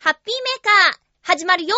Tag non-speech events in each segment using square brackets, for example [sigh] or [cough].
ハッピーメーカー、始まるよ。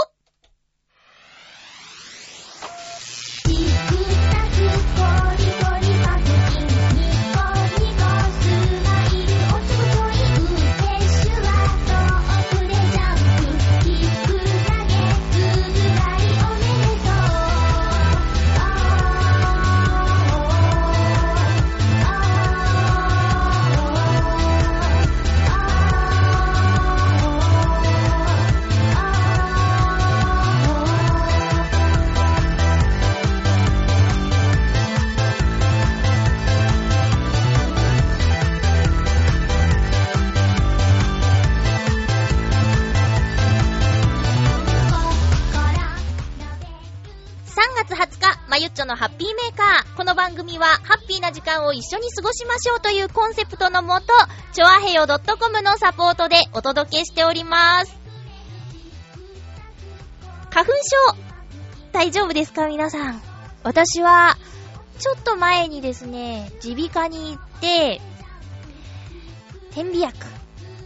ゆっちょのハッピーメーカー。この番組は、ハッピーな時間を一緒に過ごしましょうというコンセプトのもと、ちょあへよ .com のサポートでお届けしております。花粉症、大丈夫ですか皆さん？私は、ちょっと前にですね、耳鼻科に行って、点鼻薬、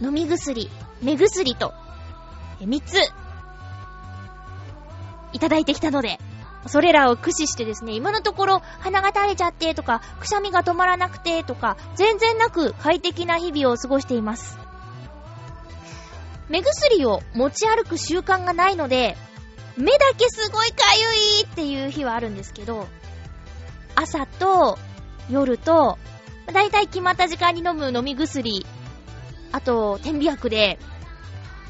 飲み薬、目薬と、3つ、いただいてきたので、それらを駆使してですね、今のところ鼻が垂れちゃってとか、くしゃみが止まらなくてとか、全然なく快適な日々を過ごしています。目薬を持ち歩く習慣がないので、目だけすごいかゆいっていう日はあるんですけど、朝と夜と、だいたい決まった時間に飲む飲み薬、あと、点鼻薬で、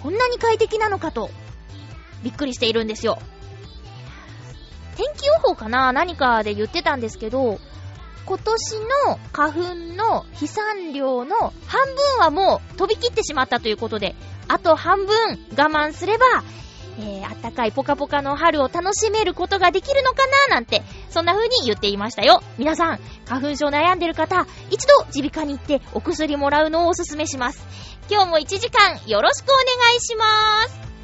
こんなに快適なのかと、びっくりしているんですよ。天気予報かな何かで言ってたんですけど、今年の花粉の飛散量の半分はもう飛び切ってしまったということで、あと半分我慢すれば、えー、あったかいポカポカの春を楽しめることができるのかななんて、そんな風に言っていましたよ。皆さん、花粉症悩んでる方、一度耳鼻科に行ってお薬もらうのをおすすめします。今日も1時間よろしくお願いします。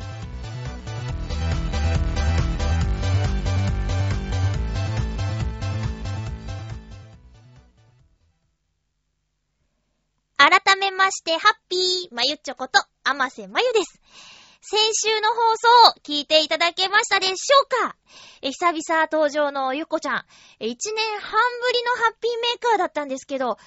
めまして、ハッピーまゆっちょこと、あませまゆです。先週の放送、聞いていただけましたでしょうか？え、久々登場のゆこちゃん。え、一年半ぶりのハッピーメーカーだったんですけど、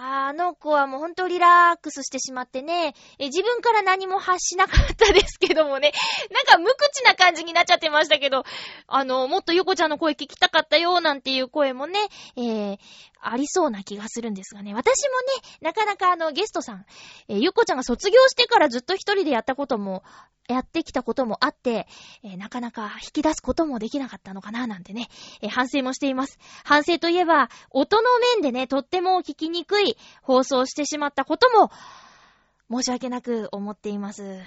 あの子はもうほんとリラックスしてしまってね、え、自分から何も発しなかったですけどもね、なんか無口な感じになっちゃってましたけど、あの、もっとゆこちゃんの声聞きたかったよ、なんていう声もね、えー、ありそうな気がするんですがね。私もね、なかなかあの、ゲストさん、えーゆっこちゃんが卒業してからずっと一人でやったことも、やってきたこともあって、えーなかなか引き出すこともできなかったのかな、なんてね、えー反省もしています。反省といえば、音の面でね、とっても聞きにくい放送してしまったことも、申し訳なく思っています。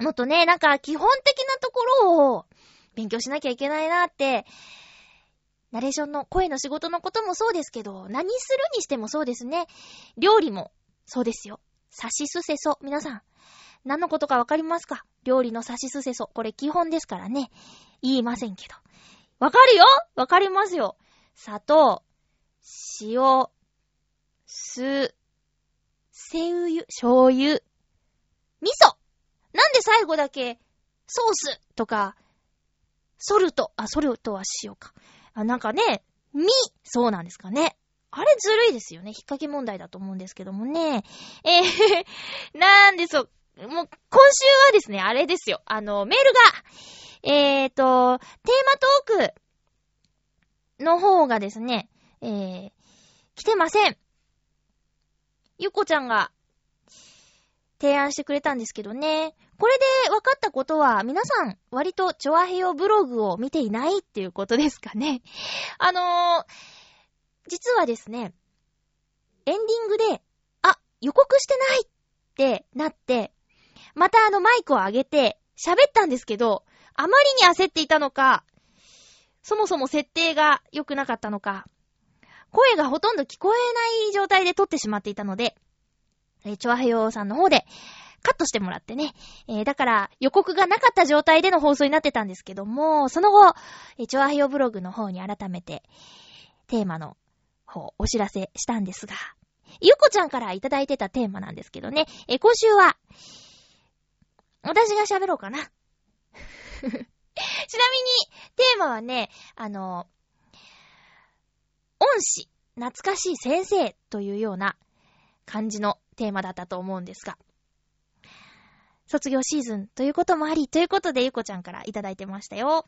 もっとね、なんか基本的なところを勉強しなきゃいけないなって、ナレーションの声の仕事のこともそうですけど、何するにしてもそうですね。料理もそうですよ。さしすせそ。皆さん、何のことかわかりますか？料理のさしすせそ。これ基本ですからね。言いませんけど。わかるよわかりますよ。砂糖、塩、酢、せうゆ、醤油、味噌なんで最後だけ、ソースとか、ソルト、あ、ソルトは塩か。あ、なんかね、み、そうなんですかね。あれずるいですよね。引っ掛け問題だと思うんですけどもね。えー、[laughs] なんでそ、もう、今週はですね、あれですよ。あの、メールが、えーと、テーマトークの方がですね、えー、来てません。ゆこちゃんが提案してくれたんですけどね。これで分かったことは、皆さん、割と、チョアヘヨブログを見ていないっていうことですかね。[laughs] あのー、実はですね、エンディングで、あ、予告してないってなって、またあのマイクを上げて、喋ったんですけど、あまりに焦っていたのか、そもそも設定が良くなかったのか、声がほとんど聞こえない状態で撮ってしまっていたので、チョアヘヨさんの方で、カットしてもらってね。えー、だから予告がなかった状態での放送になってたんですけども、その後、えー、チョアヘヨブログの方に改めて、テーマの方、お知らせしたんですが、ゆっこちゃんからいただいてたテーマなんですけどね、えー、今週は、私が喋ろうかな。[laughs] ちなみに、テーマはね、あの、恩師、懐かしい先生というような感じのテーマだったと思うんですが。卒業シーズンということもあり、ということでゆこちゃんからいただいてましたよ。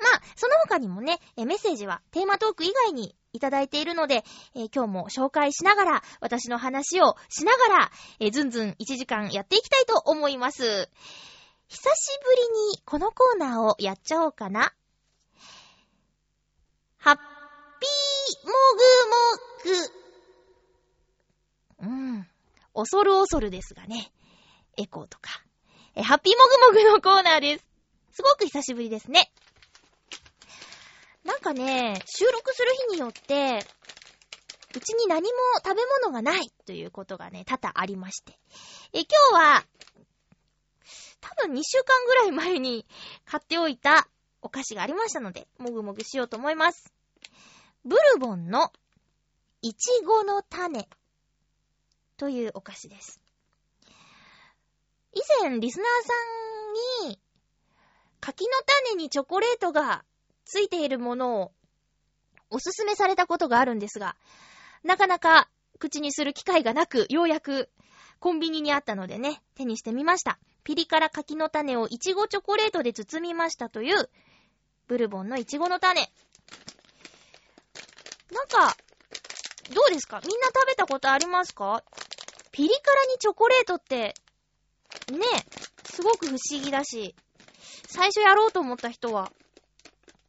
まあ、その他にもね、メッセージはテーマトーク以外にいただいているので、えー、今日も紹介しながら、私の話をしながら、えー、ずんずん1時間やっていきたいと思います。久しぶりにこのコーナーをやっちゃおうかな。ハッピーもぐもぐ。うん。恐る恐るですがね。エコーとか。え、ハッピーもぐもぐのコーナーです。すごく久しぶりですね。なんかね、収録する日によって、うちに何も食べ物がないということがね、多々ありまして。え、今日は、多分2週間ぐらい前に買っておいたお菓子がありましたので、もぐもぐしようと思います。ブルボンのいちごの種というお菓子です。以前、リスナーさんに、柿の種にチョコレートがついているものをおすすめされたことがあるんですが、なかなか口にする機会がなく、ようやくコンビニにあったのでね、手にしてみました。ピリ辛柿の種をいちごチョコレートで包みましたという、ブルボンのいちごの種。なんか、どうですか？みんな食べたことありますか？ピリ辛にチョコレートって、ね、すごく不思議だし、最初やろうと思った人は、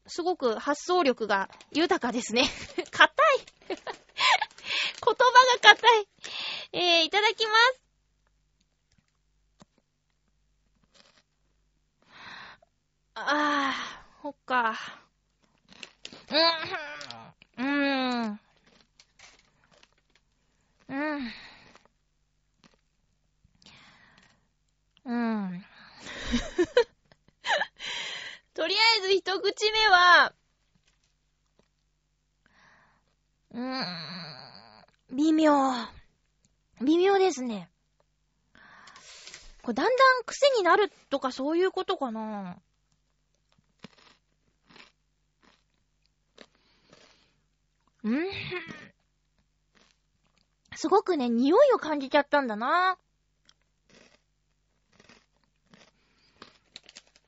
すごく発想力が豊かですね。[laughs] 硬い [laughs] 言葉が硬い。えー、いただきます。あー、ほっか。うーん。うーん。うん。うん。とりあえず一口目は、うーん、微妙。微妙ですね。こだんだん癖になるとかそういうことかなうんすごくね、匂いを感じちゃったんだな。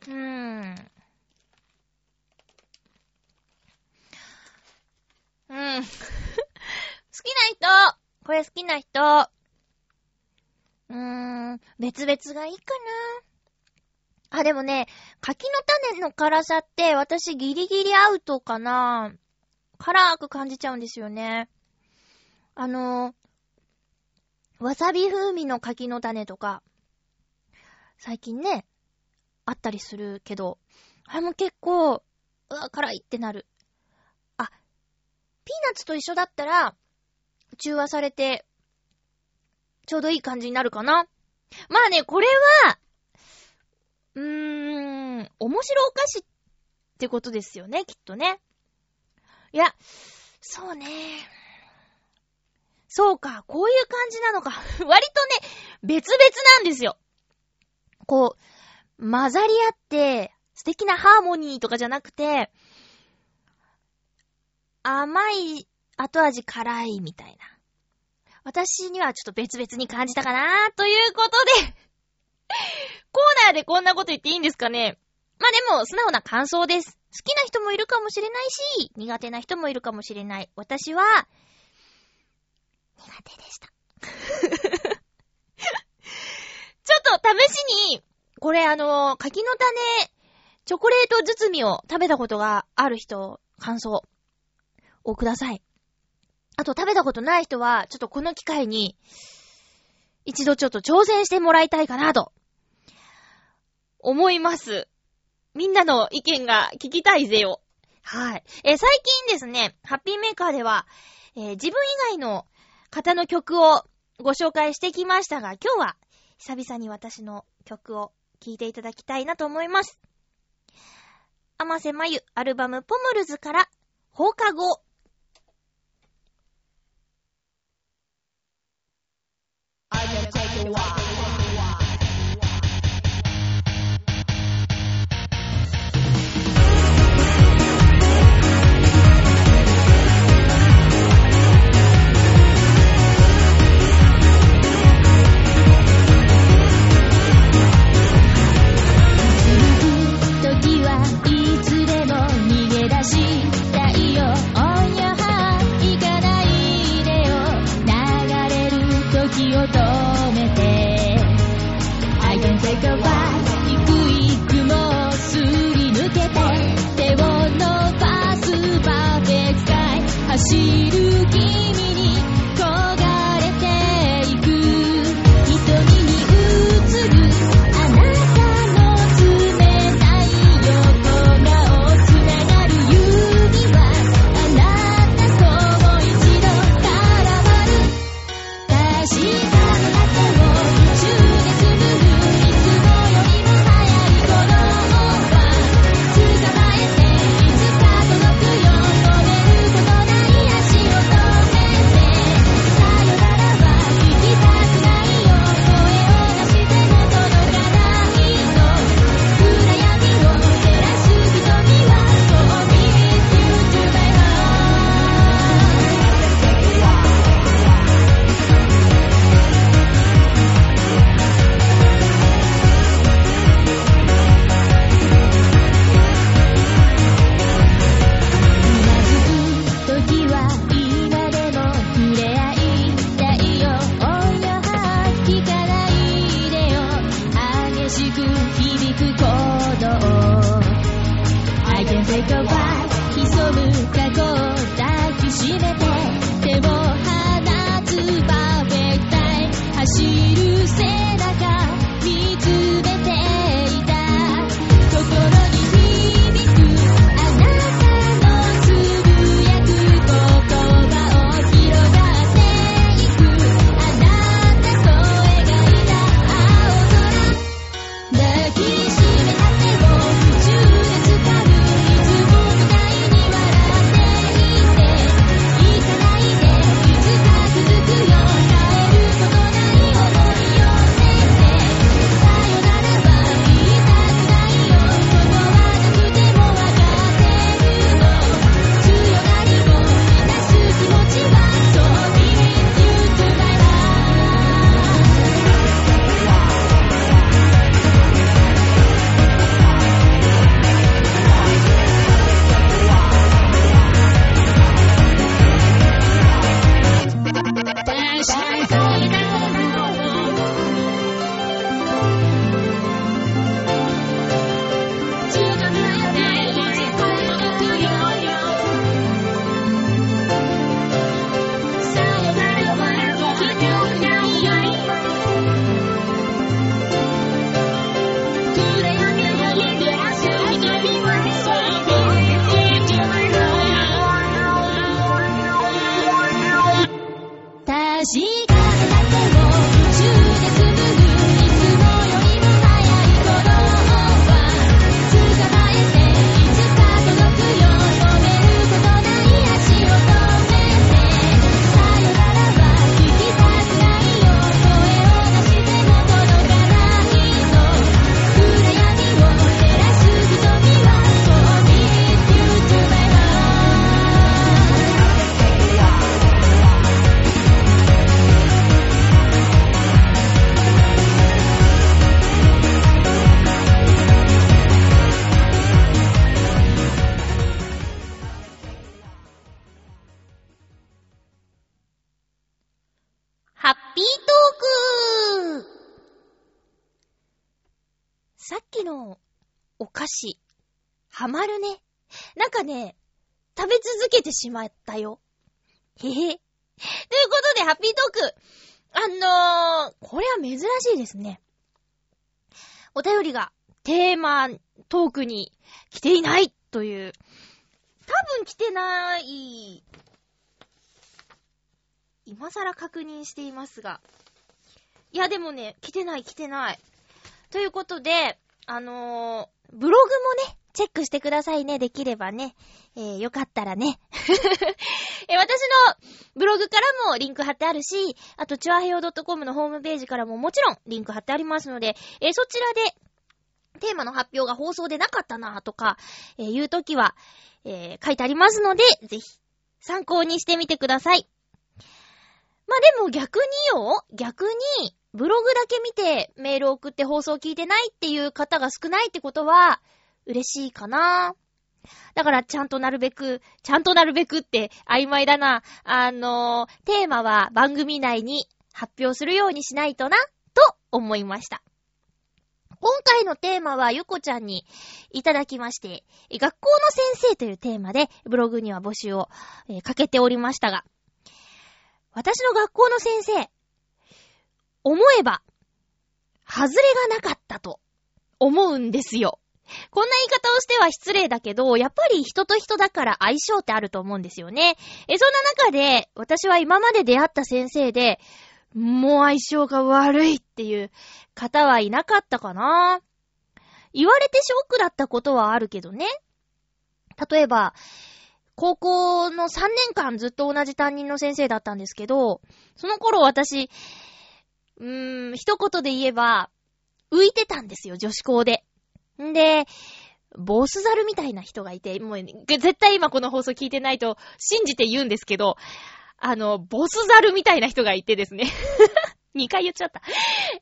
うーん。うん。好きな人これ好きな人うーん、別々がいいかな。あ、でもね、柿の種の辛さって私ギリギリアウトかな。辛く感じちゃうんですよね。あの、わさび風味の柿の種とか、最近ね、あったりするけど、あれも結構、うわ、辛いってなる。あ、ピーナッツと一緒だったら、中和されて、ちょうどいい感じになるかな。まあね、これは、うーん、面白お菓子ってことですよね、きっとね。いや、そうね。そうか、こういう感じなのか。[laughs] 割とね、別々なんですよ。こう、混ざり合って、素敵なハーモニーとかじゃなくて、甘い、後味辛いみたいな。私にはちょっと別々に感じたかなということで [laughs] コーナーでこんなこと言っていいんですかねまあでも、素直な感想です。好きな人もいるかもしれないし、苦手な人もいるかもしれない。私は、苦手でした。[laughs] ちょっと試しに、これあの、柿の種、チョコレート包みを食べたことがある人、感想をください。あと食べたことない人は、ちょっとこの機会に、一度ちょっと挑戦してもらいたいかなと、思います。みんなの意見が聞きたいぜよ。はい。え、最近ですね、ハッピーメーカーでは、えー、自分以外の方の曲をご紹介してきましたが、今日は久々に私の曲を聴いていただきたいなと思います。甘瀬まゆアルバムポムルズから放課後。I can take a while. 走るしまったよ。へへ。ということで、ハッピートーク。あのー、これは珍しいですね。お便りがテーマトークに来ていないという。多分来てない。今更確認していますが。いや、でもね、来てない来てない。ということで、あのー、ブログもね、チェックしてくださいね、できればね。えー、よかったらね。[laughs] え私のブログからもリンク貼ってあるし、あと、チュアヘヨ .com のホームページからももちろんリンク貼ってありますので、えーそちらで、テーマの発表が放送でなかったなとか、えーいうときは、えー書いてありますので、ぜひ、参考にしてみてください。まあ、でも逆によ、逆に、ブログだけ見てメール送って放送聞いてないっていう方が少ないってことは、嬉しいかな。だから、ちゃんとなるべく、ちゃんとなるべくって曖昧だな。あのーテーマは番組内に発表するようにしないとな、と思いました。今回のテーマはゆこちゃんにいただきまして、学校の先生というテーマでブログには募集を、かけておりましたが、私の学校の先生、思えば、外れがなかったと思うんですよ。こんな言い方をしては失礼だけど、やっぱり人と人だから相性ってあると思うんですよね。え、そんな中で、私は今まで出会った先生で、もう相性が悪いっていう方はいなかったかな。言われてショックだったことはあるけどね。例えば、高校の3年間ずっと同じ担任の先生だったんですけど、その頃私、うーん、一言で言えば、浮いてたんですよ、女子校で。んで、ボスザルみたいな人がいて、もう、絶対今この放送聞いてないと信じて言うんですけど、あの、ボスザルみたいな人がいてですね。[laughs] 2回言っちゃった。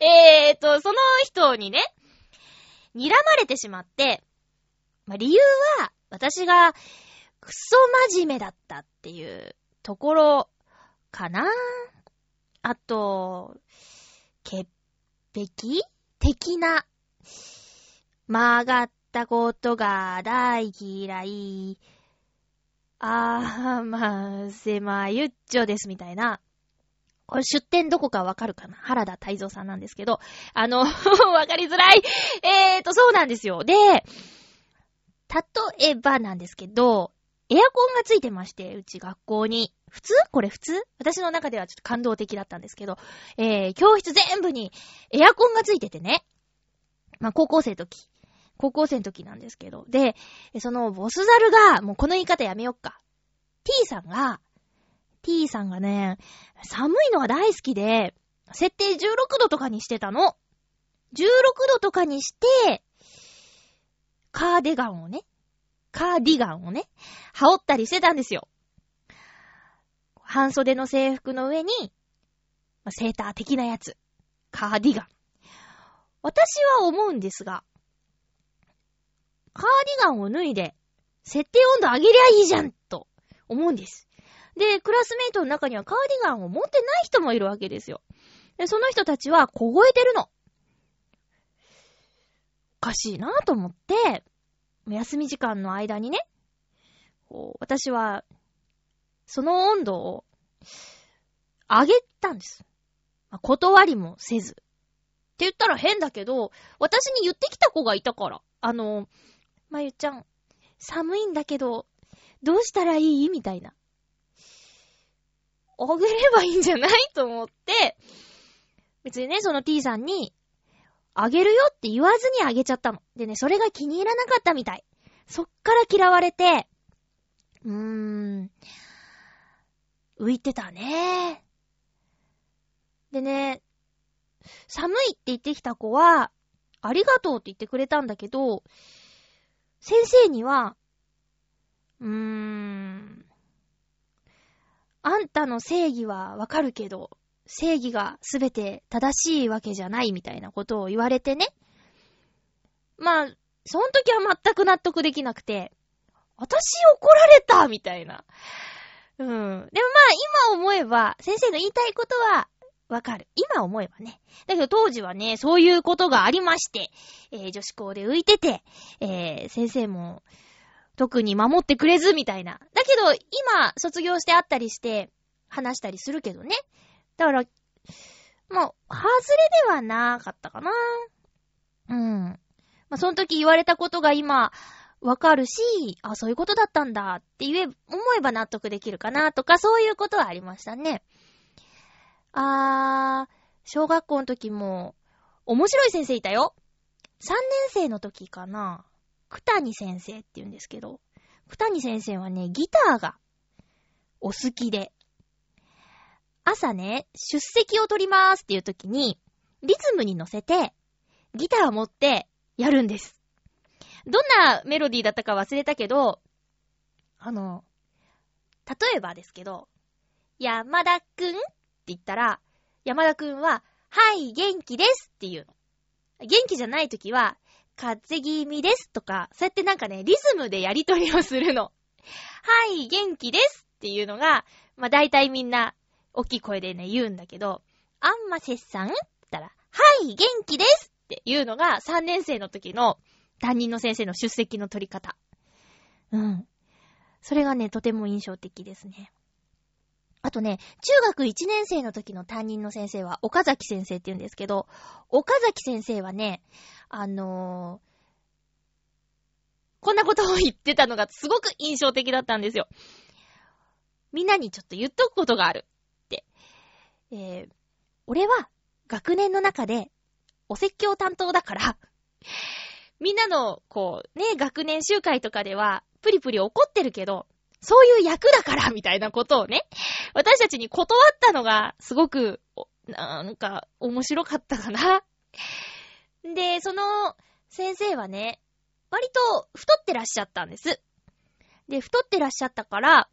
えーと、その人にね、睨まれてしまって、まあ、理由は、私が、クソ真面目だったっていうところかなあと、潔癖的な、曲がったことが大嫌い。あー、まあ、せまゆっちょですみたいな。これ出典どこかわかるかな？原田泰造さんなんですけど、あの、[laughs] わかりづらい。えーと、そうなんですよ。で、例えばなんですけど、エアコンがついてまして、うち学校に。普通？これ普通？私の中ではちょっと感動的だったんですけど、えー、教室全部にエアコンがついててね。まあ、高校生の時。高校生の時なんですけど。で、そのボスザルが、もうこの言い方やめよっか。T さんが、T さんがね、寒いのが大好きで、設定16度とかにしてたの。16度とかにして、カーディガンをね、カーディガンをね、羽織ったりしてたんですよ。半袖の制服の上に、セーター的なやつ。カーディガン。私は思うんですが、カーディガンを脱いで、設定温度上げりゃいいじゃん、と思うんです。で、クラスメイトの中にはカーディガンを持ってない人もいるわけですよ。で、その人たちは凍えてるの。おかしいなぁと思って、休み時間の間にね、こう私は、その温度を上げたんです。まあ断りもせず。って言ったら変だけど、私に言ってきた子がいたから。あの、まゆちゃん、寒いんだけど、どうしたらいい？みたいな。あげればいいんじゃない？と思って、別にね、その T さんに、あげるよって言わずにあげちゃったの。でね、それが気に入らなかったみたい。そっから嫌われて、うーん、浮いてたね。でね、寒いって言ってきた子は、ありがとうって言ってくれたんだけど、先生には、うーん、あんたの正義はわかるけど、正義がすべて正しいわけじゃないみたいなことを言われてね。まあ、その時は全く納得できなくて、私怒られたみたいな。うん。でもまあ、今思えば、先生の言いたいことは、わかる。今思えばね。だけど当時はね、そういうことがありまして、えー女子校で浮いてて、えー先生も、特に守ってくれずみたいな。だけど、今、卒業して会ったりして、話したりするけどね。だから、もう、外れではなかったかな。うん。まあ、その時言われたことが今、わかるし、あ、そういうことだったんだって言え、思えば納得できるかなとか、そういうことはありましたね。あー、小学校の時も、面白い先生いたよ。3年生の時かな。九谷先生って言うんですけど、九谷先生はね、ギターがお好きで、朝ね、出席を取りまーすっていう時に、リズムに乗せて、ギターを持ってやるんです。どんなメロディーだったか忘れたけど、あの、例えばですけど、山田くん言ったら、山田くんは、はい、元気ですっていうの。元気じゃない時は、風邪気味ですとか、そうやってなんかね、リズムでやりとりをするの。はい、元気ですっていうのが、まあ大体みんな、大きい声でね、言うんだけど、あんませっさんって言ったら、はい、元気ですっていうのが3年生の時の担任の先生の出席の取り方。うん。それがね、とても印象的ですね。あとね、中学1年生の時の担任の先生は、岡崎先生って言うんですけど、岡崎先生はね、あのーこんなことを言ってたのがすごく印象的だったんですよ。みんなにちょっと言っとくことがある。って。えー、俺は学年の中でお説教担当だから、みんなの、こう、ね、学年集会とかでは、プリプリ怒ってるけど、そういう役だから、みたいなことをね、私たちに断ったのが、すごく、なんか、面白かったかな。で、その、先生はね、割と太ってらっしゃったんです。で、太ってらっしゃったから、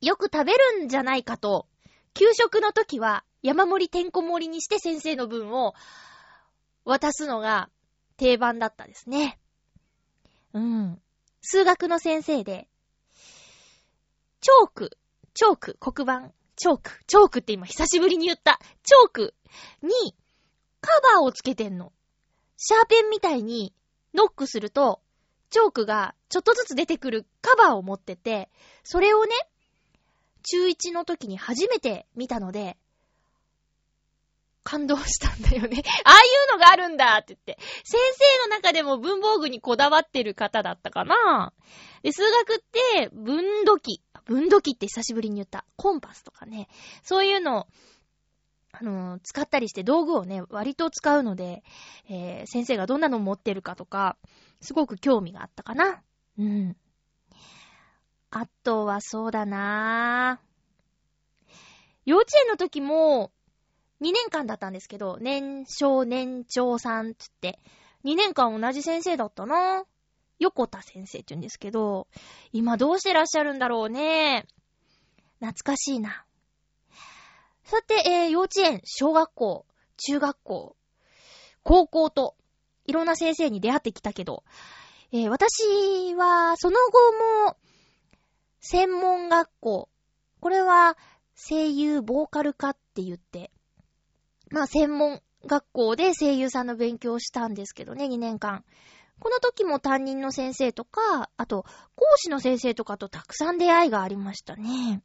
よく食べるんじゃないかと、給食の時は山盛りてんこ盛りにして先生の分を渡すのが定番だったですね。うん。数学の先生で、チョーク、チョーク、黒板、チョーク、チョークって今久しぶりに言った。チョークにカバーをつけてんの。シャーペンみたいにノックすると、チョークがちょっとずつ出てくるカバーを持ってて、それをね、中1の時に初めて見たので、感動したんだよね。[laughs] ああいうのがあるんだって言って。先生の中でも文房具にこだわってる方だったかなで、数学って、分度器。分度器って久しぶりに言った。コンパスとかね。そういうのを、あのー使ったりして道具をね、割と使うので、えー先生がどんなの持ってるかとか、すごく興味があったかな。うん。あとはそうだなぁ。幼稚園の時も、2年間だったんですけど、年少年長さんつって、2年間同じ先生だったな横田先生って言うんですけど、今どうしてらっしゃるんだろうね。懐かしいな。さて、えー幼稚園、小学校、中学校、高校と、いろんな先生に出会ってきたけど、えー私は、その後も、専門学校、これは、声優ボーカル科って言って、まあ、専門学校で声優さんの勉強をしたんですけどね、2年間。この時も担任の先生とか、あと、講師の先生とかとたくさん出会いがありましたね。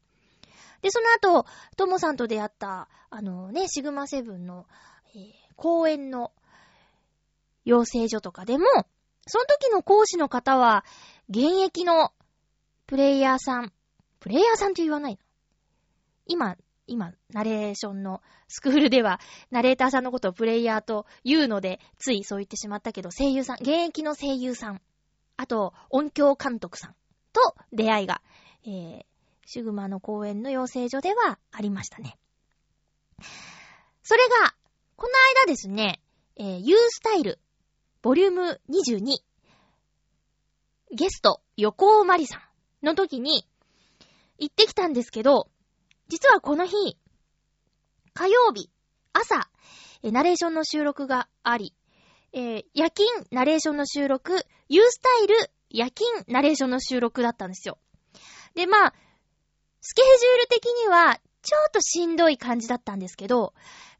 で、その後、ともさんと出会った、あのね、シグマセブンの、えー公演の養成所とかでも、その時の講師の方は、現役のプレイヤーさん、プレイヤーさんって言わないの？今、今、ナレーションのスクールでは、ナレーターさんのことをプレイヤーと言うので、ついそう言ってしまったけど、声優さん、現役の声優さん、あと、音響監督さんと出会いが、えー、シグマの公演の養成所ではありましたね。それが、この間ですね、えー、ユースタイル、ボリューム22、ゲスト、横尾まりさんの時に行ってきたんですけど、実はこの日、火曜日、朝、えナレーションの収録があり、えー夜勤ナレーションの収録、ユースタイル夜勤ナレーションの収録だったんですよ。で、まあ、スケジュール的には、ちょっとしんどい感じだったんですけど、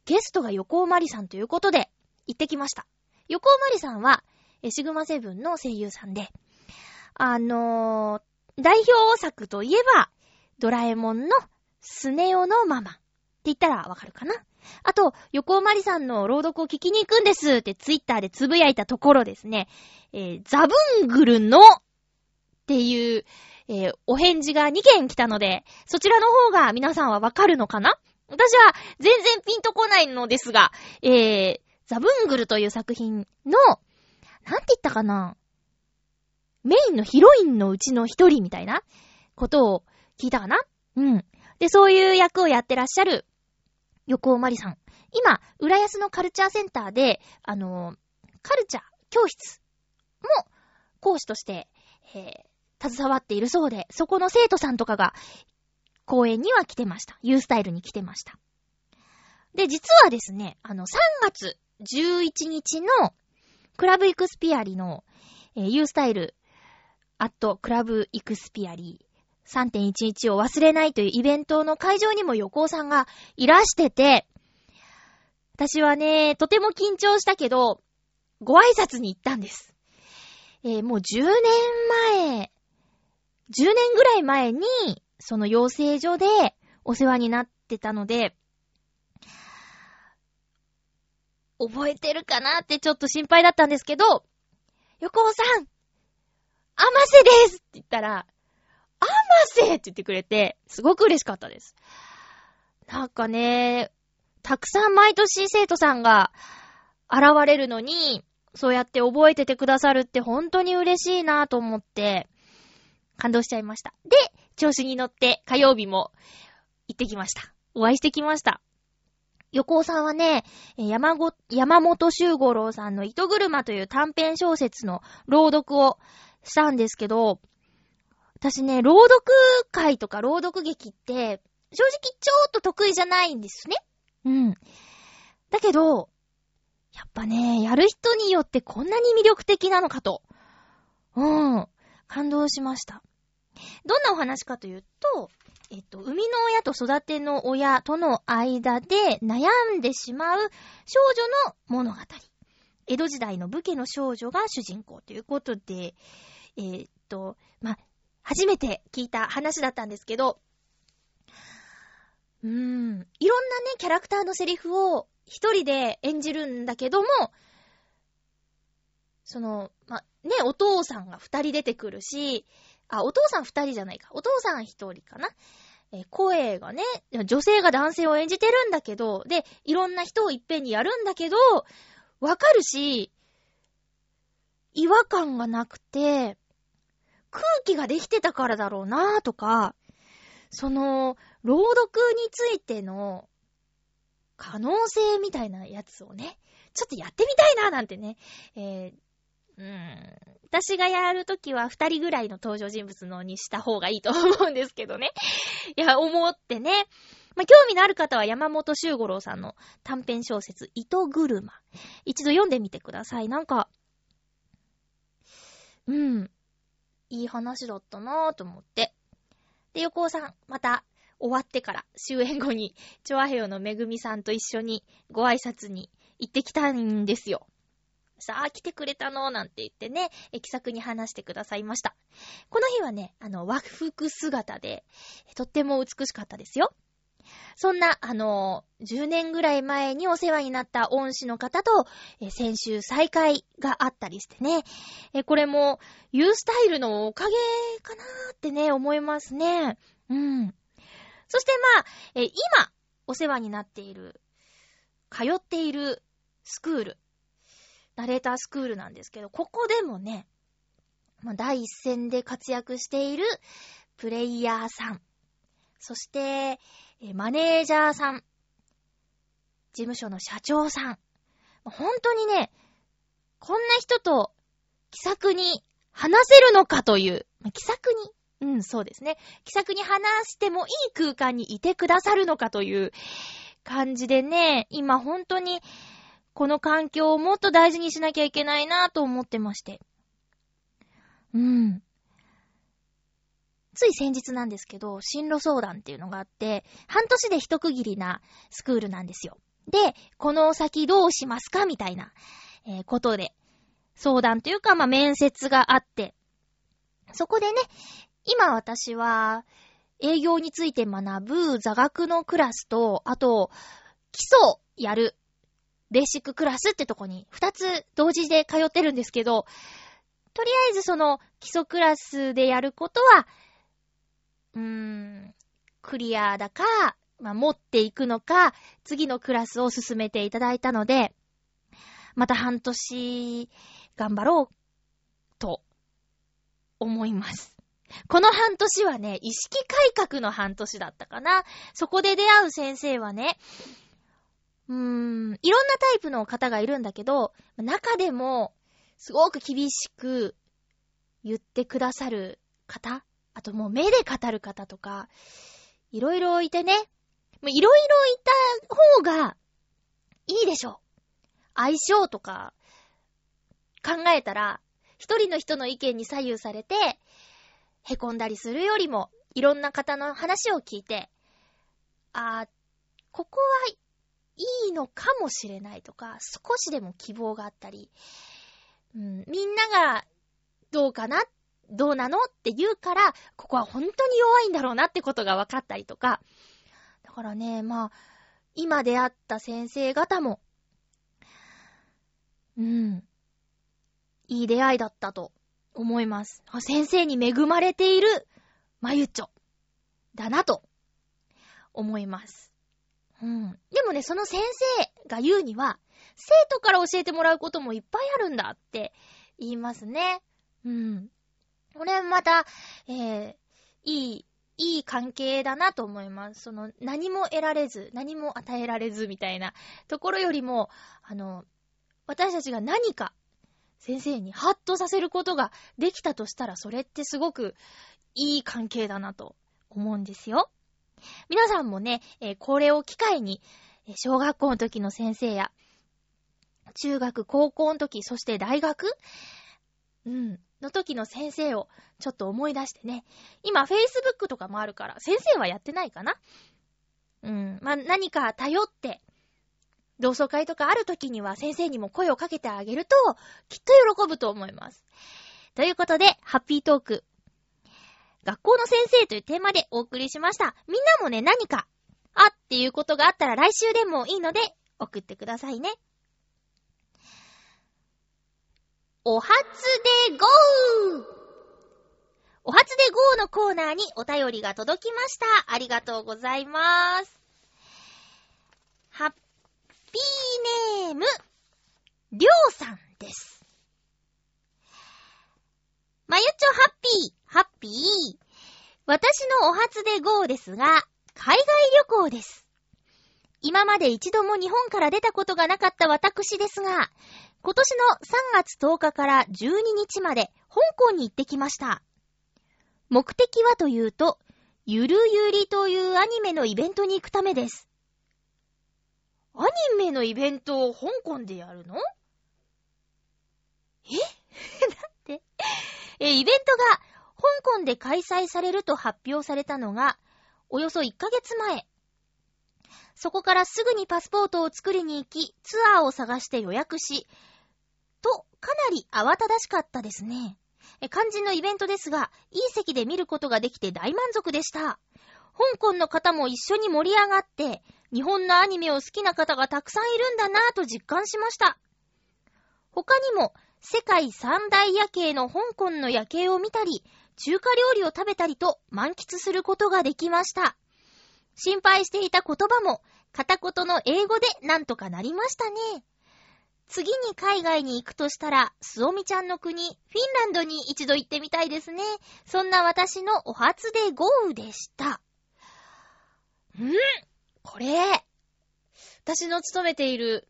ゲストが横尾まりさんということで、行ってきました。横尾まりさんは、シグマセブンの声優さんで、あのー代表作といえば、ドラえもんのスネ夫のママって言ったらわかるかな？あと、横尾まりさんの朗読を聞きに行くんですってツイッターでつぶやいたところですね、えーザブングルのっていう、えーお返事が2件来たので、そちらの方が皆さんはわかるのかな？私は全然ピンとこないのですが、えー、ザブングルという作品の、なんて言ったかな？メインのヒロインのうちの一人みたいなことを聞いたかな？うん。で、そういう役をやってらっしゃる横尾まりさん。今、浦安のカルチャーセンターで、あのーカルチャー教室も講師として、えー、携わっているそうで、そこの生徒さんとかが公演には来てました。ユースタイルに来てました。で、実はですね、あの、3月11日のクラブイクスピアリの、えーユースタイルアットクラブイクスピアリ3.11を忘れないというイベントの会場にも横尾さんがいらしてて、私はね、とても緊張したけど、ご挨拶に行ったんです。えーもう10年前、10年ぐらい前に、その養成所でお世話になってたので、覚えてるかなってちょっと心配だったんですけど、横尾さん、あませですって言ったら、あませって言ってくれて、すごく嬉しかったです。なんかね、たくさん毎年生徒さんが現れるのに、そうやって覚えててくださるって本当に嬉しいなと思って、感動しちゃいました。で、調子に乗って火曜日も行ってきました。お会いしてきました。横尾さんはね、山ご、山本修五郎さんの糸車という短編小説の朗読をしたんですけど、私ね、朗読会とか朗読劇って、正直ちょっと得意じゃないんですね。うん。だけど、やっぱね、やる人によってこんなに魅力的なのかと。うん。感動しました。どんなお話かというと、えっと、生みの親と育ての親との間で悩んでしまう少女の物語。江戸時代の武家の少女が主人公ということで、えーっと、ま、初めて聞いた話だったんですけど、うーん、いろんなね、キャラクターのセリフを一人で演じるんだけども、その、ま、ね、お父さんが二人出てくるし、あ、お父さん二人じゃないか。お父さん一人かな。え声がね、女性が男性を演じてるんだけど、で、いろんな人をいっぺんにやるんだけど、わかるし、違和感がなくて、空気ができてたからだろうなぁとか、その、朗読についての可能性みたいなやつをね、ちょっとやってみたいななんてね、えーうーん、私がやるときは二人ぐらいの登場人物のにした方がいいと思うんですけどね。いや、思ってね。まあ、興味のある方は山本修五郎さんの短編小説、糸車。一度読んでみてください。なんか、うん、いい話だったなぁと思って。で、横尾さん、また、終わってから、終演後に、チョアヘヨのめぐみさんと一緒にご挨拶に行ってきたんですよ。さあ、来てくれたのなんて言ってね、気さくに話してくださいました。この日はね、あの、和服姿で、とっても美しかったですよ。そんな、あの、10年ぐらい前にお世話になった恩師の方と、え先週再会があったりしてね、えこれも、ユースタイルのおかげかなーってね、思いますね。うん。そしてまあ、え今、お世話になっている、通っているスクール、ナレータースクールなんですけど、ここでもね、まあ、第一線で活躍しているプレイヤーさん、そして、えマネージャーさん、事務所の社長さん、本当にね、こんな人と気さくに話せるのかという、気さくに、うん、そうですね。気さくに話してもいい空間にいてくださるのかという感じでね、今本当にこの環境をもっと大事にしなきゃいけないなと思ってまして。うん。つい先日なんですけど、進路相談っていうのがあって、半年で一区切りなスクールなんですよ。で、この先どうしますかみたいな、えーことで、相談というか、まあ、面接があって、そこでね、今私は、営業について学ぶ座学のクラスと、あと、基礎やる、ベーシッククラスってとこに、二つ同時で通ってるんですけど、とりあえずその基礎クラスでやることは、うーん、クリアだか、まあ、持っていくのか、次のクラスを進めていただいたので、また半年頑張ろうと思います。この半年はね、意識改革の半年だったかな。そこで出会う先生はね、うーん、いろんなタイプの方がいるんだけど、中でも、すごく厳しく言ってくださる方あともう目で語る方とか、いろいろいてね、いろいろいた方がいいでしょう。相性とか考えたら、一人の人の意見に左右されて、凹んだりするよりも、いろんな方の話を聞いて、あー、ここはいいのかもしれないとか、少しでも希望があったり、うん、みんながどうかなっどうなの？って言うから、ここは本当に弱いんだろうなってことが分かったりとか。だからね、まあ、今出会った先生方も、うん、いい出会いだったと思います。先生に恵まれている、まゆちょ、だなと、思います。うん。でもね、その先生が言うには、生徒から教えてもらうこともいっぱいあるんだって言いますね。うん。これまた、えー、いい、いい関係だなと思います。その、何も得られず、何も与えられずみたいなところよりも、あの、私たちが何か先生にハッとさせることができたとしたら、それってすごくいい関係だなと思うんですよ。皆さんもね、えー、これを機会に、小学校の時の先生や、中学、高校の時、そして大学？うん、の時の先生をちょっと思い出してね。今、Facebook とかもあるから、先生はやってないかなうん、まあ、何か頼って、同窓会とかある時には先生にも声をかけてあげると、きっと喜ぶと思います。ということで、ハッピートーク。学校の先生というテーマでお送りしました。みんなもね、何か、あっていうことがあったら来週でもいいので、送ってくださいね。お初でゴーお初でゴーのコーナーにお便りが届きました。ありがとうございます。ハッピーネーム、りょうさんです。まゆちょハッピー、ハッピー。私のお初で GO ですが、海外旅行です。今まで一度も日本から出たことがなかった私ですが、今年の3月10日から12日まで香港に行ってきました。目的はというと、ゆるゆりというアニメのイベントに行くためです。アニメのイベントを香港でやるの？え？[laughs] だってえ、イベントが香港で開催されると発表されたのが、およそ1ヶ月前。そこからすぐにパスポートを作りに行き、ツアーを探して予約し、と、かなり慌ただしかったですね。肝心のイベントですが、いい席で見ることができて大満足でした。香港の方も一緒に盛り上がって、日本のアニメを好きな方がたくさんいるんだなぁと実感しました。他にも、世界三大夜景の香港の夜景を見たり、中華料理を食べたりと満喫することができました。心配していた言葉も、片言の英語でなんとかなりましたね。次に海外に行くとしたら、すおみちゃんの国、フィンランドに一度行ってみたいですね。そんな私のお初で豪雨でした。ん？これ、私の勤めている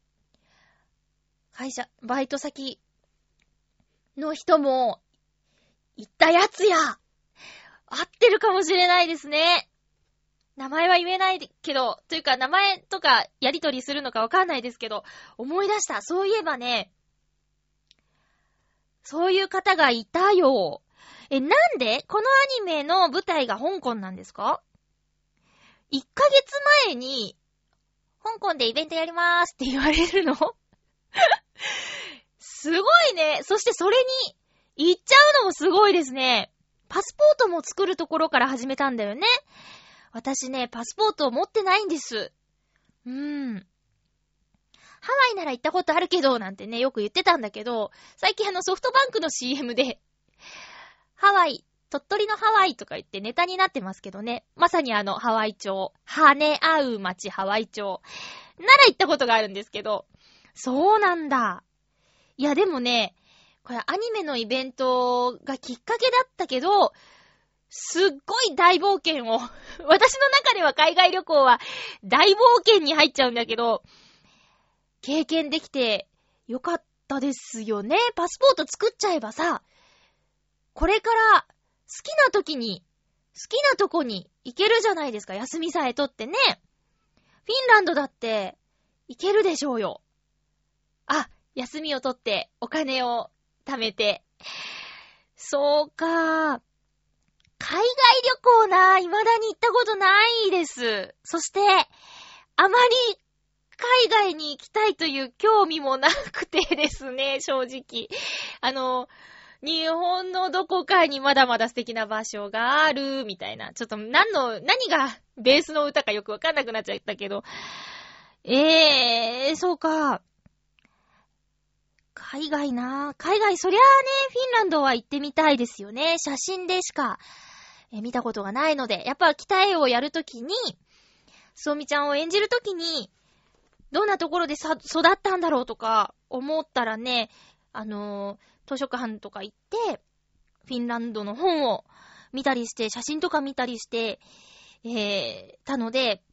会社、バイト先の人も、行ったやつや合ってるかもしれないですね。名前は言えないけど、というか名前とかやりとりするのかわかんないですけど、思い出した。そういえばね、そういう方がいたよ。え、なんでこのアニメの舞台が香港なんですか ?1 ヶ月前に、香港でイベントやりまーすって言われるの？[laughs] すごいね。そしてそれに、行っちゃうのもすごいですね。パスポートも作るところから始めたんだよね。私ね、パスポートを持ってないんです。うーん。ハワイなら行ったことあるけど、なんてね、よく言ってたんだけど、最近あのソフトバンクの CM で、ハワイ、鳥取のハワイとか言ってネタになってますけどね。まさにあのハワイ町、跳ね合う街ハワイ町。なら行ったことがあるんですけど、そうなんだ。いやでもね、これアニメのイベントがきっかけだったけど、すっごい大冒険を [laughs] 私の中では海外旅行は大冒険に入っちゃうんだけど、経験できてよかったですよね。パスポート作っちゃえばさ、これから好きな時に、好きなとこに行けるじゃないですか。休みさえとってね。フィンランドだって行けるでしょうよ。あ、休みをとってお金を貯めて。そうか。海外旅行な、未だに行ったことないです。そして、あまり海外に行きたいという興味もなくてですね、[laughs] 正直。あの、日本のどこかにまだまだ素敵な場所がある、みたいな。ちょっと何の、何がベースの歌かよくわかんなくなっちゃったけど。えー、そうか。海外な海外、そりゃあね、フィンランドは行ってみたいですよね。写真でしか、え見たことがないので。やっぱ北絵をやるときに、そうみちゃんを演じるときに、どんなところでさ、育ったんだろうとか思ったらね、あのー、図書館とか行って、フィンランドの本を見たりして、写真とか見たりして、えー、たので、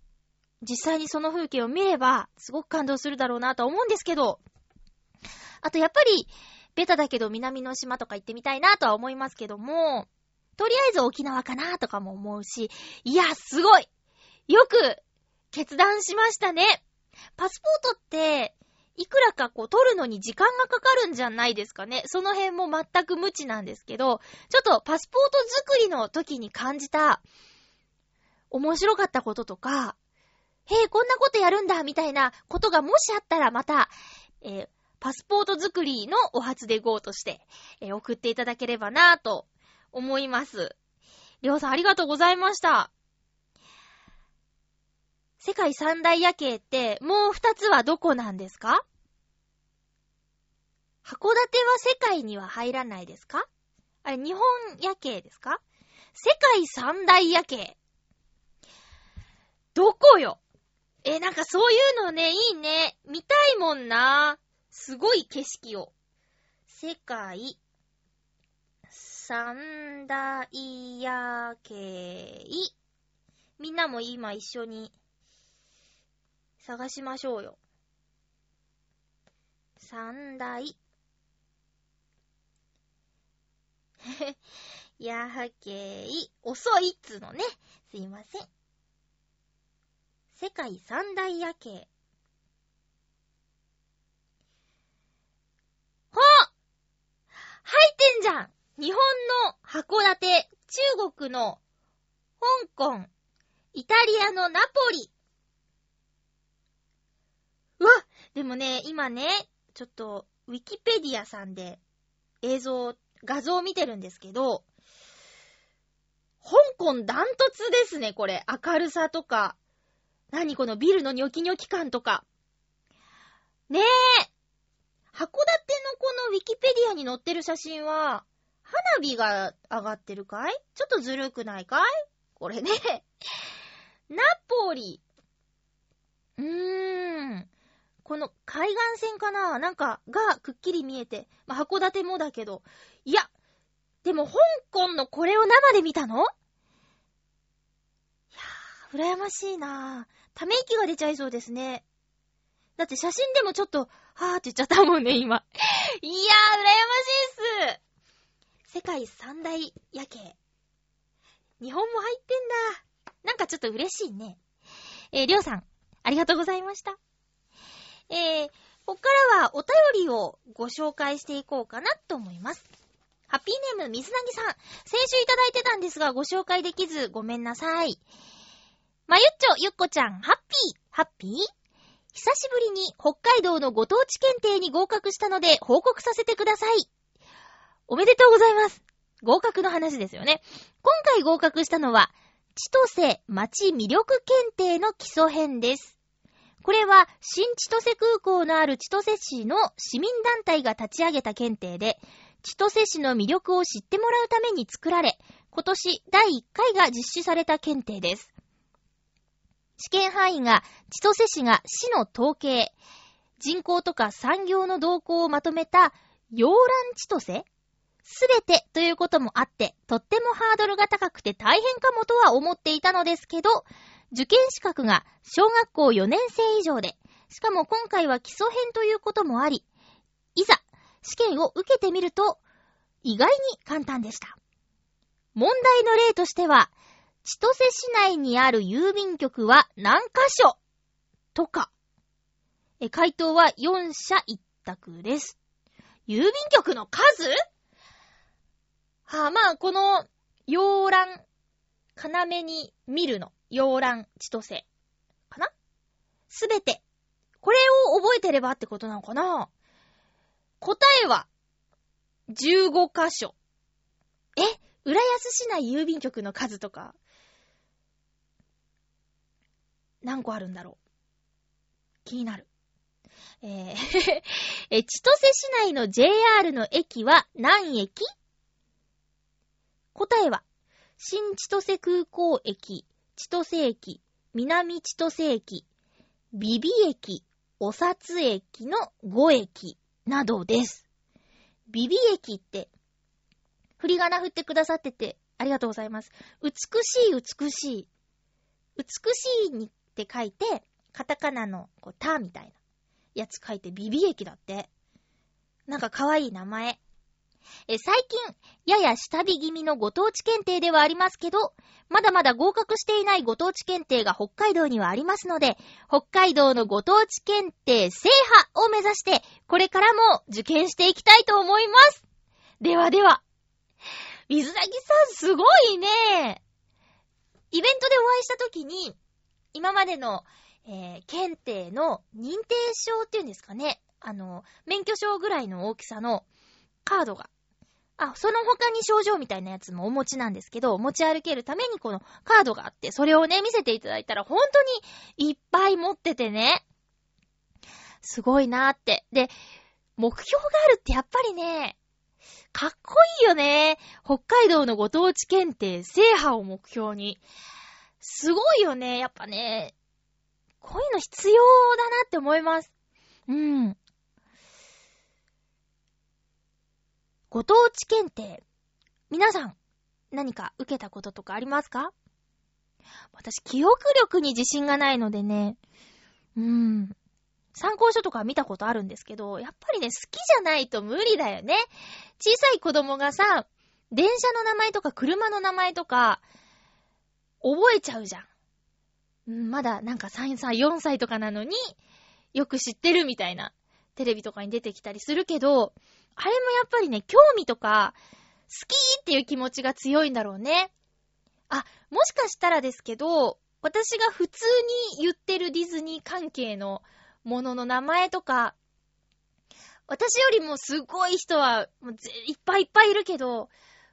実際にその風景を見れば、すごく感動するだろうなと思うんですけど、あとやっぱり、ベタだけど南の島とか行ってみたいなとは思いますけども、とりあえず沖縄かなとかも思うし、いや、すごいよく決断しましたね。パスポートって、いくらかこう取るのに時間がかかるんじゃないですかね。その辺も全く無知なんですけど、ちょっとパスポート作りの時に感じた面白かったこととか、へえ、こんなことやるんだ、みたいなことがもしあったらまた、えー、パスポート作りのお初で GO として、えー、送っていただければなぁと思います。りょうさんありがとうございました。世界三大夜景って、もう二つはどこなんですか？函館は世界には入らないですか？あれ、日本夜景ですか？世界三大夜景。どこよ？え、なんかそういうのね、いいね。見たいもんな。すごい景色を。世界三大夜景。みんなも今一緒に探しましょうよ。三大。やはけい。遅いっつのね。すいません。世界三大夜景。ほ入ってんじゃん日本の函館、中国の香港、イタリアのナポリ、うわでもね、今ね、ちょっと、ウィキペディアさんで映像、画像を見てるんですけど、香港ダントツですね、これ。明るさとか。何このビルのニョキニョキ感とか。ねえ。函館のこのウィキペディアに載ってる写真は、花火が上がってるかい？ちょっとずるくないかい？これね。[laughs] ナポリ。うーん。この海岸線かな？なんか、がくっきり見えて。まあ、函館もだけど。いや、でも香港のこれを生で見たの？いやー、羨ましいなぁ。ため息が出ちゃいそうですね。だって写真でもちょっと、はーって言っちゃったもんね、今。いやー、羨ましいっす。世界三大夜景。日本も入ってんだ。なんかちょっと嬉しいね。えー、りょうさん、ありがとうございました。えー、こっからはお便りをご紹介していこうかなと思います。ハッピーネーム、水なぎさん。先週いただいてたんですが、ご紹介できず、ごめんなさい。まゆっちょ、ゆっこちゃん、ハッピー、ハッピー？久しぶりに北海道のご当地検定に合格したので報告させてください。おめでとうございます。合格の話ですよね。今回合格したのは、千歳町魅力検定の基礎編です。これは、新千歳空港のある千歳市の市民団体が立ち上げた検定で、千歳市の魅力を知ってもらうために作られ、今年第1回が実施された検定です。試験範囲が千歳市が市の統計、人口とか産業の動向をまとめた洋蘭千歳すべてということもあって、とってもハードルが高くて大変かもとは思っていたのですけど、受験資格が小学校4年生以上で、しかも今回は基礎編ということもあり、いざ試験を受けてみると、意外に簡単でした。問題の例としては、千歳市内にある郵便局は何箇所？とか。え、回答は4社一択です。郵便局の数？はあ、まあ、この、洋蘭、要に見るの。洋蘭千歳かなすべてこれを覚えてればってことなのかな答えは、15箇所。え浦安市内郵便局の数とか、何個あるんだろう気になる。えー [laughs] え、千歳市内の JR の駅は何駅？答えは、新千歳空港駅、千歳駅、南千歳駅、ビビ駅、お札駅の5駅などです。ビビ駅って、振り仮名振ってくださってて、ありがとうございます。美しい、美しい。美しいにって書いて、カタカナの、こう、タみたいなやつ書いてビビ駅だって。なんか可愛い名前。え、最近、やや下火気味のご当地検定ではありますけど、まだまだ合格していないご当地検定が北海道にはありますので、北海道のご当地検定制覇を目指して、これからも受験していきたいと思います。ではでは。水崎さん、すごいね。イベントでお会いしたときに、今までの、えー検定の認定証っていうんですかね。あの、免許証ぐらいの大きさのカードが。あ、その他に症状みたいなやつもお持ちなんですけど、持ち歩けるためにこのカードがあって、それをね、見せていただいたら本当にいっぱい持っててね。すごいなーって。で、目標があるってやっぱりね、かっこいいよね。北海道のご当地検定制覇を目標に。すごいよね。やっぱね、こういうの必要だなって思います。うん。ご当地検定。皆さん、何か受けたこととかありますか？私、記憶力に自信がないのでね、うん。参考書とか見たことあるんですけど、やっぱりね、好きじゃないと無理だよね。小さい子供がさ、電車の名前とか車の名前とか、覚えちゃうじゃん。まだなんか3歳、4歳とかなのに、よく知ってるみたいな、テレビとかに出てきたりするけど、あれもやっぱりね、興味とか、好きっていう気持ちが強いんだろうね。あ、もしかしたらですけど、私が普通に言ってるディズニー関係のものの名前とか、私よりもすごい人はいっぱいいっぱいいるけど、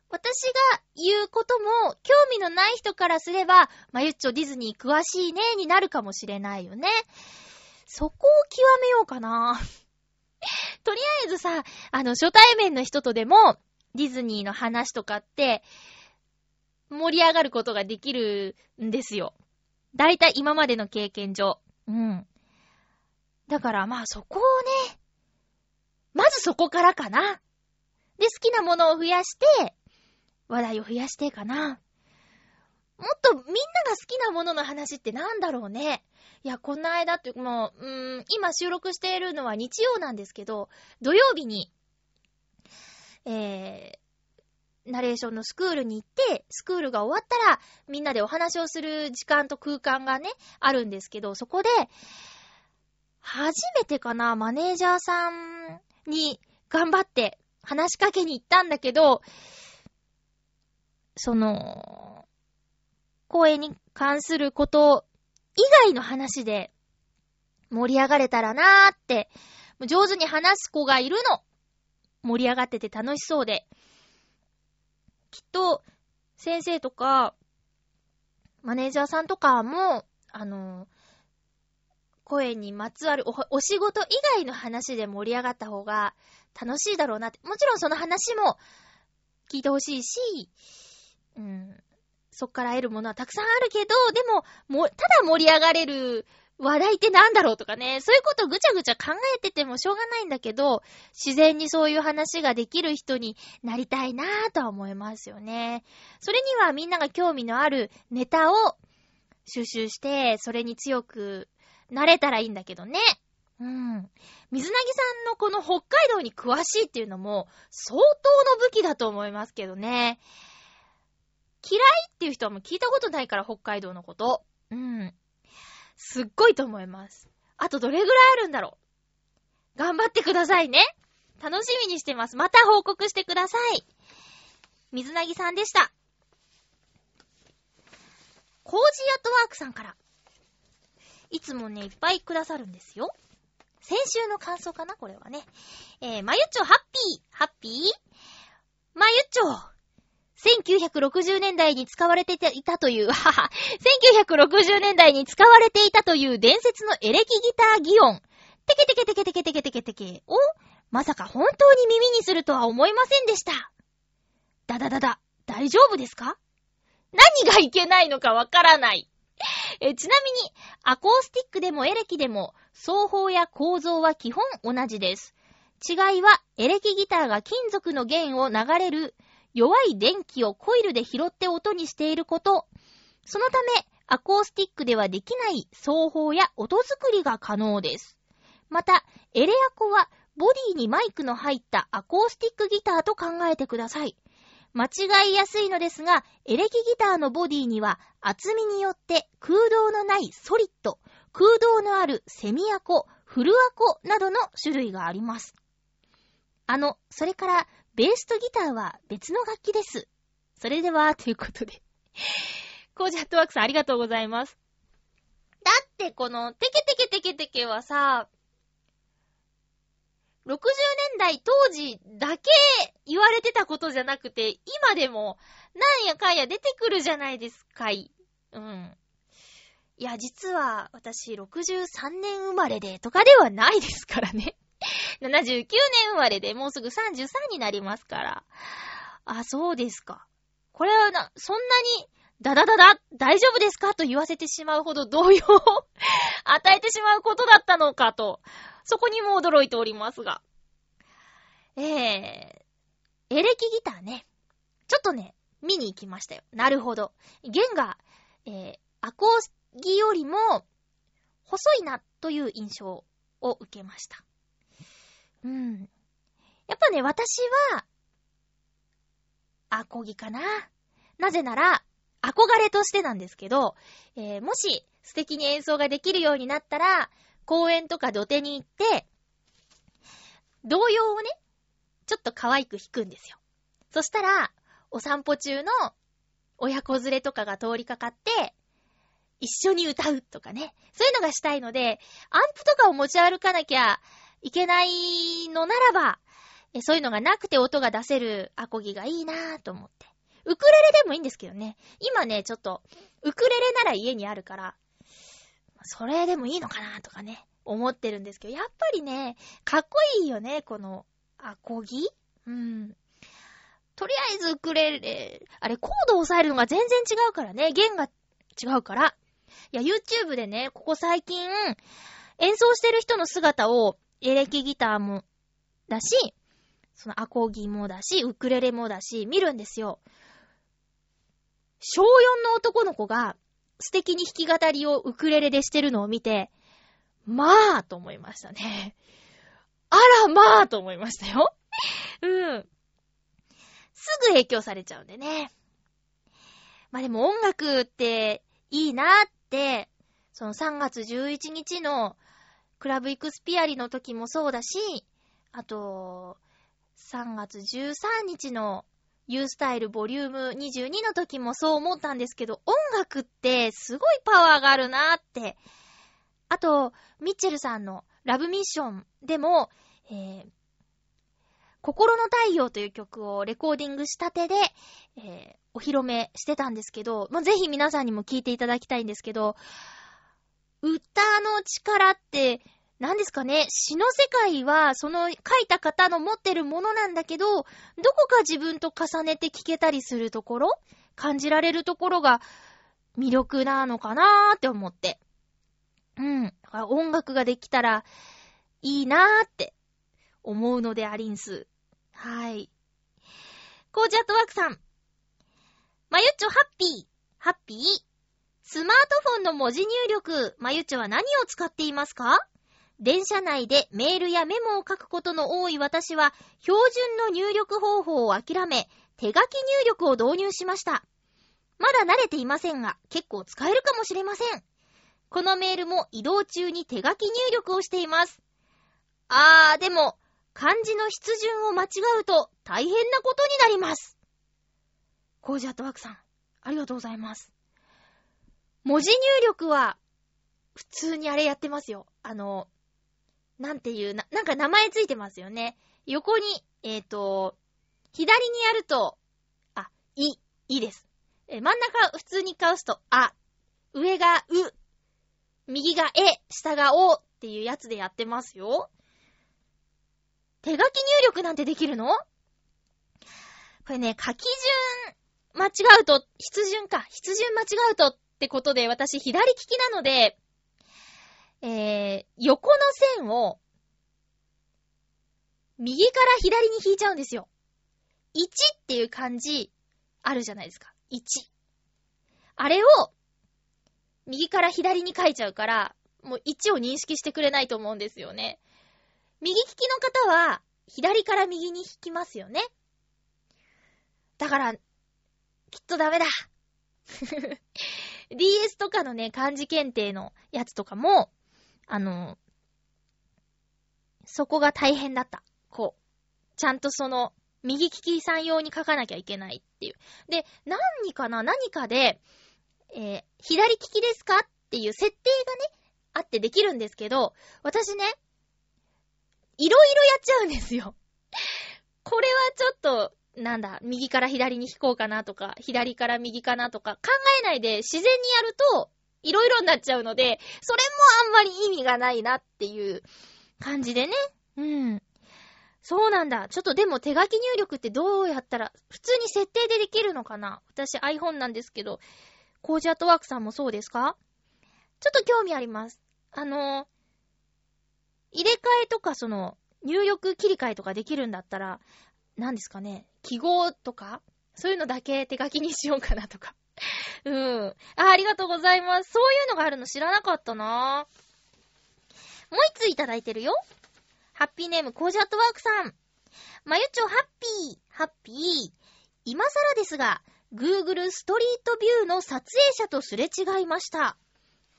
私が言うことも興味のない人からすれば、まゆっちょディズニー詳しいねになるかもしれないよね。そこを極めようかな。[laughs] とりあえずさ、あの、初対面の人とでも、ディズニーの話とかって、盛り上がることができるんですよ。だいたい今までの経験上。うん。だからまあそこをね、まずそこからかな。で、好きなものを増やして、話題を増やしてかな。もっとみんなが好きなものの話ってなんだろうね。いや、この間って、もう、うーん、今収録しているのは日曜なんですけど、土曜日に、えー、ナレーションのスクールに行って、スクールが終わったら、みんなでお話をする時間と空間がね、あるんですけど、そこで、初めてかな、マネージャーさんに頑張って話しかけに行ったんだけど、その、声に関すること以外の話で盛り上がれたらなーって、上手に話す子がいるの。盛り上がってて楽しそうで。きっと、先生とか、マネージャーさんとかも、あの、声にまつわるおお仕事以外の話で盛り上がった方が楽しいだろうなって。もちろんその話も聞いてほしいし、うん、そっから得るものはたくさんあるけど、でも、も、ただ盛り上がれる話題ってなんだろうとかね、そういうことぐちゃぐちゃ考えててもしょうがないんだけど、自然にそういう話ができる人になりたいなぁとは思いますよね。それにはみんなが興味のあるネタを収集して、それに強くなれたらいいんだけどね。うん。水なぎさんのこの北海道に詳しいっていうのも相当の武器だと思いますけどね。嫌いっていう人はもう聞いたことないから、北海道のこと。うん。すっごいと思います。あとどれぐらいあるんだろう。頑張ってくださいね。楽しみにしてます。また報告してください。水なぎさんでした。コージー at work さんから。いつもね、いっぱいくださるんですよ。先週の感想かなこれはね。えー、まゆっちょハッピー、ハッピー？まゆっちょ1960年代に使われていたという、はは、1960年代に使われていたという伝説のエレキギターギオン。テケテケテケテケテケテケテケを、まさか本当に耳にするとは思いませんでした。だだだだ、大丈夫ですか？何がいけないのかわからない。えちなみに、アコースティックでもエレキでも、奏法や構造は基本同じです。違いは、エレキギターが金属の弦を流れる弱い電気をコイルで拾って音にしていること。そのため、アコースティックではできない奏法や音作りが可能です。また、エレアコはボディにマイクの入ったアコースティックギターと考えてください。間違いやすいのですが、エレキギターのボディには厚みによって空洞のないソリッド、空洞のあるセミアコ、フルアコなどの種類があります。あの、それから、ベースとギターは別の楽器です。それでは、ということで。[laughs] コージャットワークさんありがとうございます。だってこの、テケテケテケテケはさ、60年代当時だけ言われてたことじゃなくて、今でもなんやかんや出てくるじゃないですかい。うん。いや、実は私63年生まれでとかではないですからね。[laughs] 79年生まれでもうすぐ33になりますから。あ、そうですか。これはな、そんなに、ダダダダ、大丈夫ですかと言わせてしまうほど動揺を [laughs] 与えてしまうことだったのかとそこにも驚いておりますが。えー、エレキギターね。ちょっとね、見に行きましたよ。なるほど。弦が、えー、アコーギよりも、細いな、という印象を受けました。うん。やっぱね、私は、アコギかな。なぜなら、憧れとしてなんですけど、えー、もし素敵に演奏ができるようになったら、公園とか土手に行って、童謡をね、ちょっと可愛く弾くんですよ。そしたら、お散歩中の親子連れとかが通りかかって、一緒に歌うとかね。そういうのがしたいので、アンプとかを持ち歩かなきゃいけないのならば、そういうのがなくて音が出せるアコギがいいなぁと思って。ウクレレでもいいんですけどね。今ね、ちょっと、ウクレレなら家にあるから、それでもいいのかなとかね、思ってるんですけど、やっぱりね、かっこいいよね、この、アコギうん。とりあえずウクレレ、あれ、コードを押さえるのが全然違うからね、弦が違うから。いや、YouTube でね、ここ最近、演奏してる人の姿を、エレキギターもだし、そのアコギもだし、ウクレレもだし、見るんですよ。小4の男の子が、素敵に弾き語りをウクレレでしてるのを見て、まあと思いましたね。あらまあと思いましたよ。うん。すぐ影響されちゃうんでね。まあでも音楽っていいなって、その3月11日のクラブイクスピアリの時もそうだし、あと、3月13日のユースタイルボリューム22の時もそう思ったんですけど、音楽ってすごいパワーがあるなって。あと、ミッチェルさんのラブミッションでも、えー、心の太陽という曲をレコーディングしたてで、えー、お披露目してたんですけど、ぜひ皆さんにも聴いていただきたいんですけど、歌の力って何ですかね、詩の世界は、その書いた方の持ってるものなんだけど、どこか自分と重ねて聞けたりするところ感じられるところが魅力なのかなーって思って。うん。音楽ができたらいいなーって思うのでありんす。はい。コージャットワークさん。まゆっちょハッピー。ハッピー。スマートフォンの文字入力、まゆちょは何を使っていますか？電車内でメールやメモを書くことの多い私は、標準の入力方法を諦め、手書き入力を導入しました。まだ慣れていませんが、結構使えるかもしれません。このメールも移動中に手書き入力をしています。あー、でも、漢字の筆順を間違うと大変なことになります。コージャットワークさん、ありがとうございます。文字入力は、普通にあれやってますよ。あの、なんていう、な、なんか名前ついてますよね。横に、えっ、と、左にやると、あ、い、いです。え、真ん中普通に返すと、あ、上がう、右がえ、下がおっていうやつでやってますよ。手書き入力なんてできるの？これね、書き順間違うと、筆順か。筆順間違うとってことで、私左利きなので、えー、横の線を、右から左に引いちゃうんですよ。1っていう漢字、あるじゃないですか。1。あれを、右から左に書いちゃうから、もう1を認識してくれないと思うんですよね。右利きの方は、左から右に引きますよね。だから、きっとダメだ。DS とかのね、漢字検定のやつとかも、あの、そこが大変だった。こう。ちゃんとその、右利きさん用に書かなきゃいけないっていう。で、何かな何かで、えー左利きですかっていう設定がね、あってできるんですけど、私ね、いろいろやっちゃうんですよ。これはちょっと、なんだ、右から左に引こうかなとか、左から右かなとか、考えないで自然にやると、いろいろになっちゃうので、それもあんまり意味がないなっていう感じでね。うん。そうなんだ。ちょっとでも手書き入力ってどうやったら、普通に設定でできるのかな私 iPhone なんですけど、コージアットワークさんもそうですか？ちょっと興味あります。あの、入れ替えとかその、入力切り替えとかできるんだったら、何ですかね、記号とかそういうのだけ手書きにしようかなとか。[laughs] うん。あ、ありがとうございます。そういうのがあるの知らなかったなもう一ついただいてるよ。ハッピーネーム、コージアットワークさん。まゆちょ、ハッピー、ハッピー。今更ですが、Google ストリートビューの撮影者とすれ違いました。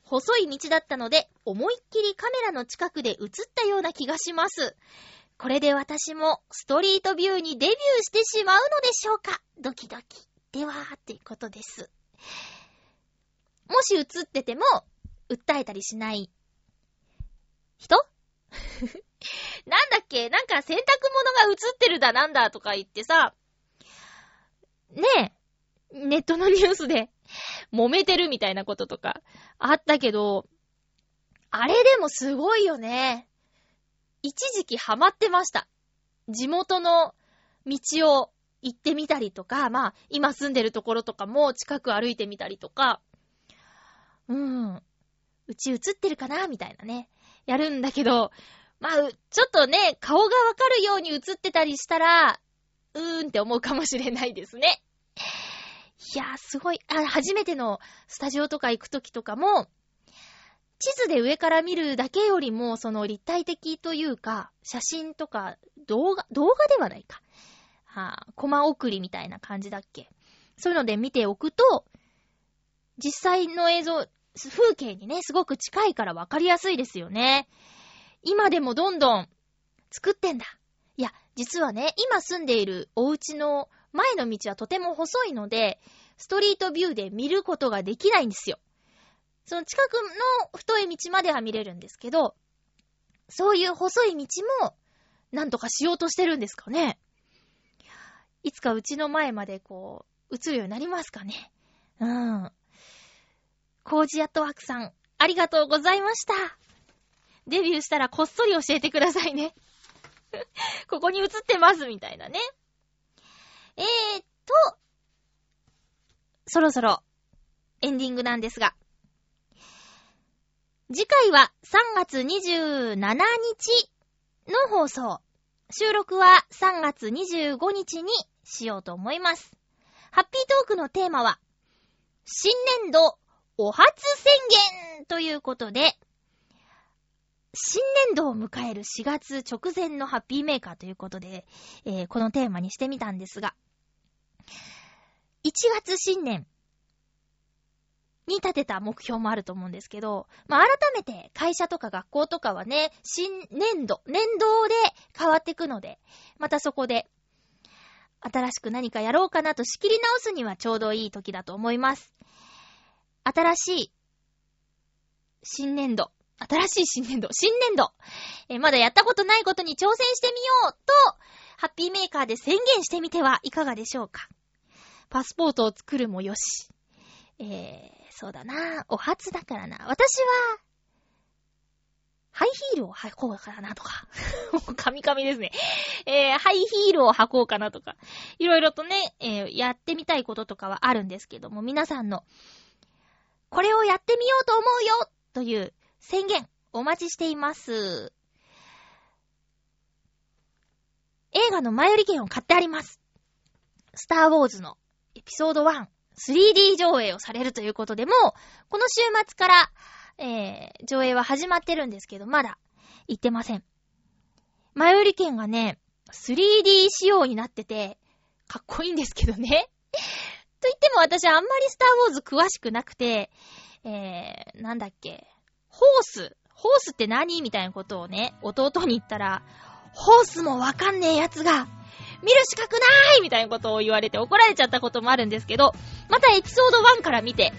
細い道だったので、思いっきりカメラの近くで映ったような気がします。これで私もストリートビューにデビューしてしまうのでしょうか？ドキドキ。では、っていうことです。もし映ってても、訴えたりしない人？[laughs] なんだっけ？なんか洗濯物が映ってるだなんだとか言ってさ、ねえ、ネットのニュースで揉めてるみたいなこととかあったけど、あれでもすごいよね。一時期ハマってました。地元の道を行ってみたりとか、まあ、今住んでるところとかも近く歩いてみたりとか、うん。うち映ってるかなみたいなね。やるんだけど、まあ、ちょっとね、顔がわかるように映ってたりしたら、うーんって思うかもしれないですね。いやー、すごい。あ、初めてのスタジオとか行くときとかも、地図で上から見るだけよりも、その立体的というか、写真とか、動画、動画ではないか。はあ、コマ送りみたいな感じだっけ。そういうので見ておくと、実際の映像、風景にね、すごく近いからわかりやすいですよね。今でもどんどん作ってんだ。いや、実はね、今住んでいるお家の前の道はとても細いので、ストリートビューで見ることができないんですよ。その近くの太い道までは見れるんですけど、そういう細い道も、なんとかしようとしてるんですかね。いつかうちの前までこう、映るようになりますかね。うん。コージアットワークさん、ありがとうございました。デビューしたらこっそり教えてくださいね。[laughs] ここに映ってます、みたいなね。えーっと、そろそろ、エンディングなんですが。次回は3月27日の放送。収録は3月25日にしようと思います。ハッピートークのテーマは、新年度お初宣言ということで、新年度を迎える4月直前のハッピーメーカーということで、えーこのテーマにしてみたんですが、1月新年に立てた目標もあると思うんですけど、まあ、改めて会社とか学校とかはね、新年度、年度で変わっていくので、またそこで新しく何かやろうかなと仕切り直すにはちょうどいい時だと思います。新しい新年度、新しい新年度、新年度、えまだやったことないことに挑戦してみようと、ハッピーメーカーで宣言してみてはいかがでしょうか。パスポートを作るもよし。えー、そうだな。お初だからな。私は、ハイヒールを履こうかなとか。[laughs] もうカミカミですね。えー、ハイヒールを履こうかなとか。いろいろとね、えー、やってみたいこととかはあるんですけども、皆さんの、これをやってみようと思うよという宣言、お待ちしています。映画の前売り券を買ってあります。スターウォーズのエピソード1、3D 上映をされるということで、もう、この週末から、えー、上映は始まってるんですけど、まだ行ってません。前売り券がね、3D 仕様になってて、かっこいいんですけどね。[laughs] と言っても私はあんまりスターウォーズ詳しくなくて、えー、なんだっけ、ホース、ホースって何？みたいなことをね、弟に言ったら、ホースもわかんねえやつが、見る資格ないみたいなことを言われて怒られちゃったこともあるんですけど、またエピソード1から見て、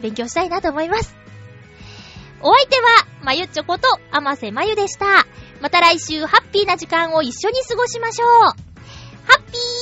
勉強したいなと思います。お相手は、まゆっちょこと、あませまゆでした。また来週ハッピーな時間を一緒に過ごしましょう。ハッピー